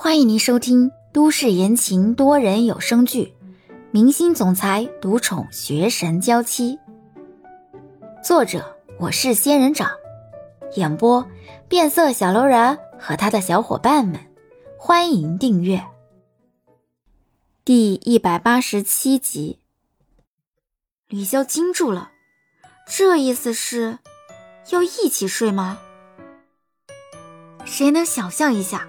欢迎您收听都市言情多人有声剧《明星总裁独宠学神娇妻》，作者我是仙人掌，演播变色小楼人和他的小伙伴们。欢迎订阅第一百八十七集。吕潇惊住了，这意思是要一起睡吗？谁能想象一下？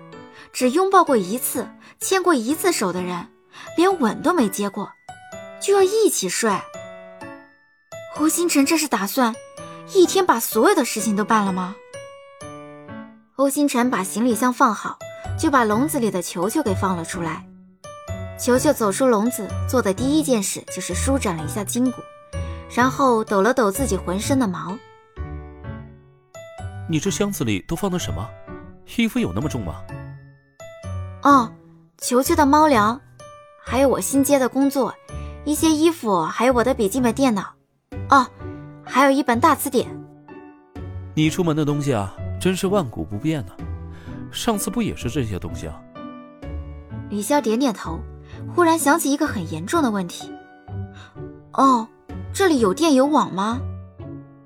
只拥抱过一次、牵过一次手的人，连吻都没接过，就要一起睡。欧星辰这是打算一天把所有的事情都办了吗？欧星辰把行李箱放好，就把笼子里的球球给放了出来。球球走出笼子，做的第一件事就是舒展了一下筋骨，然后抖了抖自己浑身的毛。你这箱子里都放的什么？衣服有那么重吗？哦，球球的猫粮，还有我新接的工作，一些衣服，还有我的笔记本电脑，哦，还有一本大词典。你出门的东西啊，真是万古不变呢。上次不也是这些东西啊？李潇点点头，忽然想起一个很严重的问题。哦，这里有电有网吗？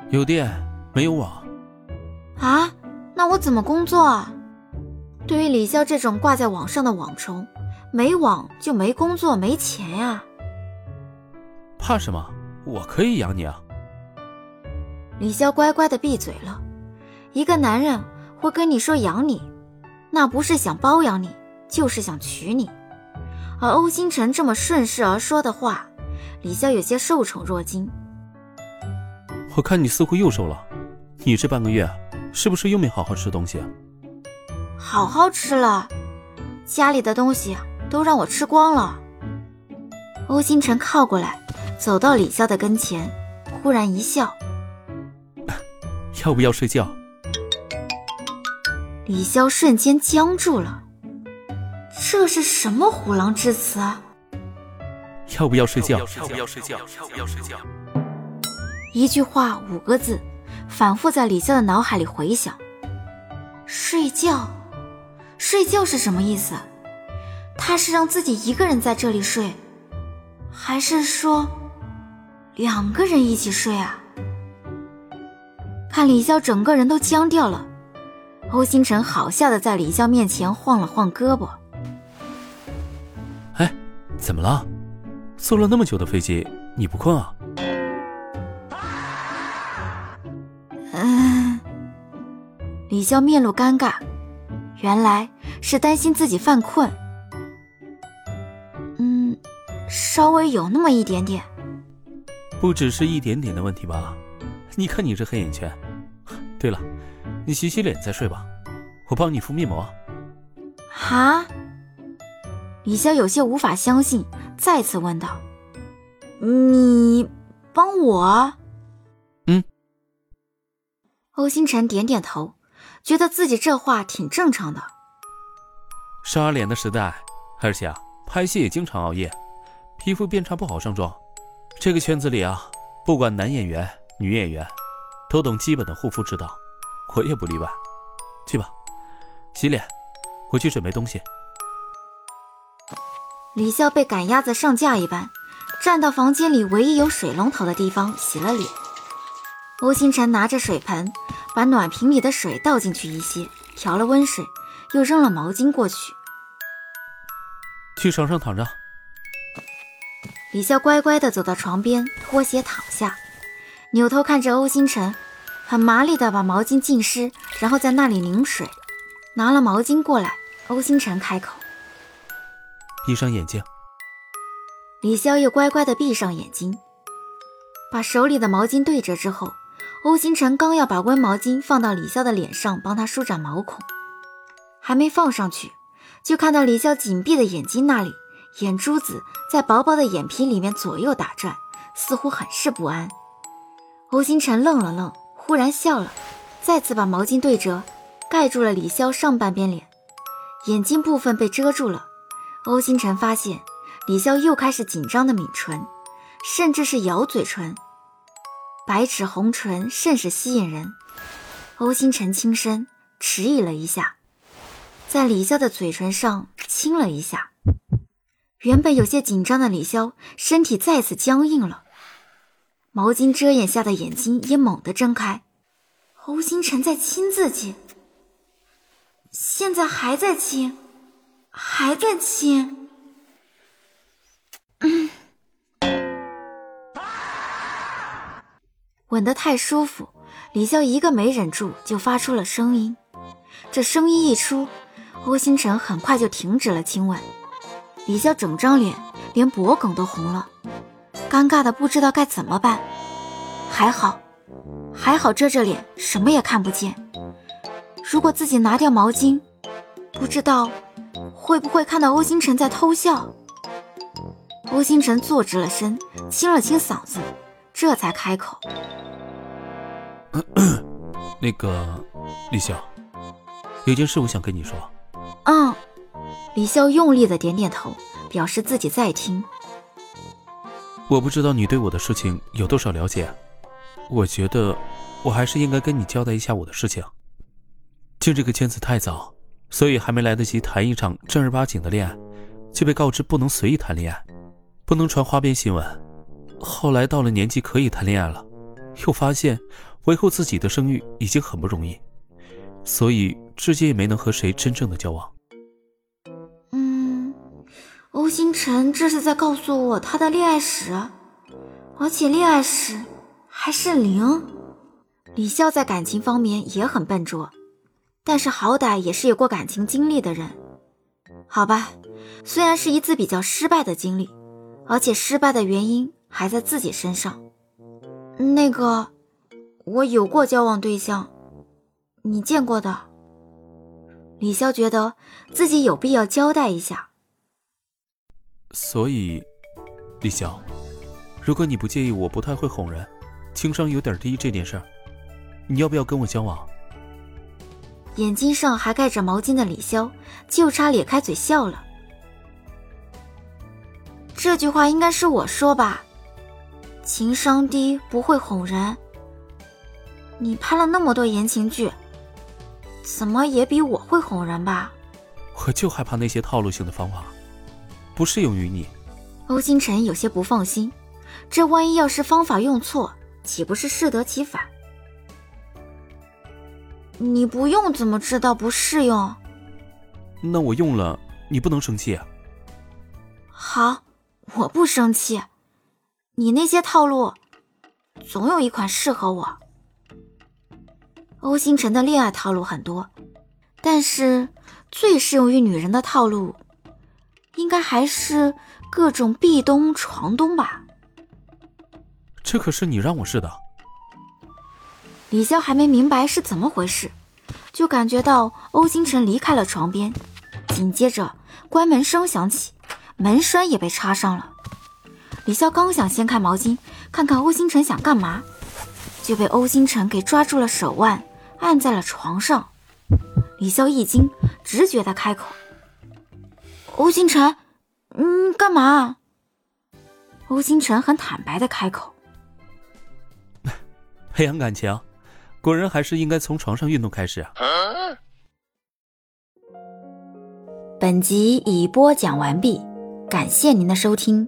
有电，没有网。啊，那我怎么工作啊？对于李潇这种挂在网上的网虫，没网就没工作没钱呀。怕什么？我可以养你啊！李潇乖乖的闭嘴了。一个男人会跟你说养你，那不是想包养你，就是想娶你。而欧星辰这么顺势而说的话，李潇有些受宠若惊。我看你似乎又瘦了，你这半个月是不是又没好好吃东西？好好吃了，家里的东西都让我吃光了。欧星辰靠过来，走到李潇的跟前，忽然一笑：“ 要不要睡觉？”李潇瞬间僵住了，这是什么虎狼之词啊？要不要睡觉？要不要睡觉？要不要睡觉？一句话五个字，反复在李潇的脑海里回响：睡觉。睡觉是什么意思？他是让自己一个人在这里睡，还是说两个人一起睡啊？看李潇整个人都僵掉了，欧星辰好笑的在李潇面前晃了晃胳膊。哎，怎么了？坐了那么久的飞机，你不困啊？嗯，李潇面露尴尬。原来是担心自己犯困，嗯，稍微有那么一点点，不只是一点点的问题吧？你看你这黑眼圈。对了，你洗洗脸再睡吧，我帮你敷面膜。哈？李潇有些无法相信，再次问道：“你帮我？”嗯。欧星辰点点头。觉得自己这话挺正常的。刷脸的时代，而且啊，拍戏也经常熬夜，皮肤变差不好上妆。这个圈子里啊，不管男演员、女演员，都懂基本的护肤之道，我也不例外。去吧，洗脸，我去准备东西。李潇被赶鸭子上架一般，站到房间里唯一有水龙头的地方洗了脸。欧星辰拿着水盆。把暖瓶里的水倒进去一些，调了温水，又扔了毛巾过去。去床上躺着。李潇乖乖的走到床边，脱鞋躺下，扭头看着欧星辰，很麻利的把毛巾浸湿，然后在那里拧水。拿了毛巾过来，欧星辰开口：“闭上眼睛。”李潇又乖乖的闭上眼睛，把手里的毛巾对折之后。欧星辰刚要把温毛巾放到李潇的脸上，帮他舒展毛孔，还没放上去，就看到李潇紧闭的眼睛那里，眼珠子在薄薄的眼皮里面左右打转，似乎很是不安。欧星辰愣了愣，忽然笑了，再次把毛巾对折，盖住了李潇上半边脸，眼睛部分被遮住了。欧星辰发现李潇又开始紧张的抿唇，甚至是咬嘴唇。白齿红唇甚是吸引人，欧星辰轻声迟疑了一下，在李潇的嘴唇上亲了一下。原本有些紧张的李潇身体再次僵硬了，毛巾遮掩下的眼睛也猛地睁开。欧星辰在亲自己，现在还在亲，还在亲。嗯，吻得太舒服，李潇一个没忍住就发出了声音。这声音一出，欧星辰很快就停止了亲吻。李潇整张脸连脖梗都红了，尴尬的不知道该怎么办。还好，还好遮着脸，什么也看不见。如果自己拿掉毛巾，不知道会不会看到欧星辰在偷笑。欧星辰坐直了身，清了清嗓子，这才开口：“ 那个，李潇，有件事我想跟你说。”嗯。李潇用力的点点头，表示自己在听。我不知道你对我的事情有多少了解，我觉得我还是应该跟你交代一下我的事情。进这个圈子太早，所以还没来得及谈一场正儿八经的恋爱，就被告知不能随意谈恋爱，不能传花边新闻。后来到了年纪可以谈恋爱了，又发现维护自己的声誉已经很不容易，所以至今也没能和谁真正的交往。嗯欧星辰这是在告诉我他的恋爱史，而且恋爱史还是零。李笑在感情方面也很笨拙，但是好歹也是有过感情经历的人。好吧，虽然是一次比较失败的经历，而且失败的原因还在自己身上。那个，我有过交往对象，你见过的。李潇觉得自己有必要交代一下。所以，李潇，如果你不介意，我不太会哄人，情商有点低这件事儿，你要不要跟我交往？眼睛上还盖着毛巾的李潇，就差咧开嘴笑了。这句话应该是我说吧？情商低，不会哄人。你拍了那么多言情剧，怎么也比我会哄人吧？我就害怕那些套路性的方法。不适用于你，欧星辰有些不放心，这万一要是方法用错，岂不是适得其反？你不用怎么知道不适用？那我用了，你不能生气啊。好，我不生气。你那些套路，总有一款适合我。欧星辰的恋爱套路很多，但是最适用于女人的套路。应该还是各种壁咚、床咚吧。这可是你让我试的。李潇还没明白是怎么回事，就感觉到欧星辰离开了床边，紧接着关门声响起，门栓也被插上了。李潇刚想掀开毛巾看看欧星辰想干嘛，就被欧星辰给抓住了手腕，按在了床上。李潇一惊，直觉的开口。欧星辰，嗯，干嘛？欧星辰很坦白的开口：“培养感情，果然还是应该从床上运动开始啊。”本集已播讲完毕，感谢您的收听。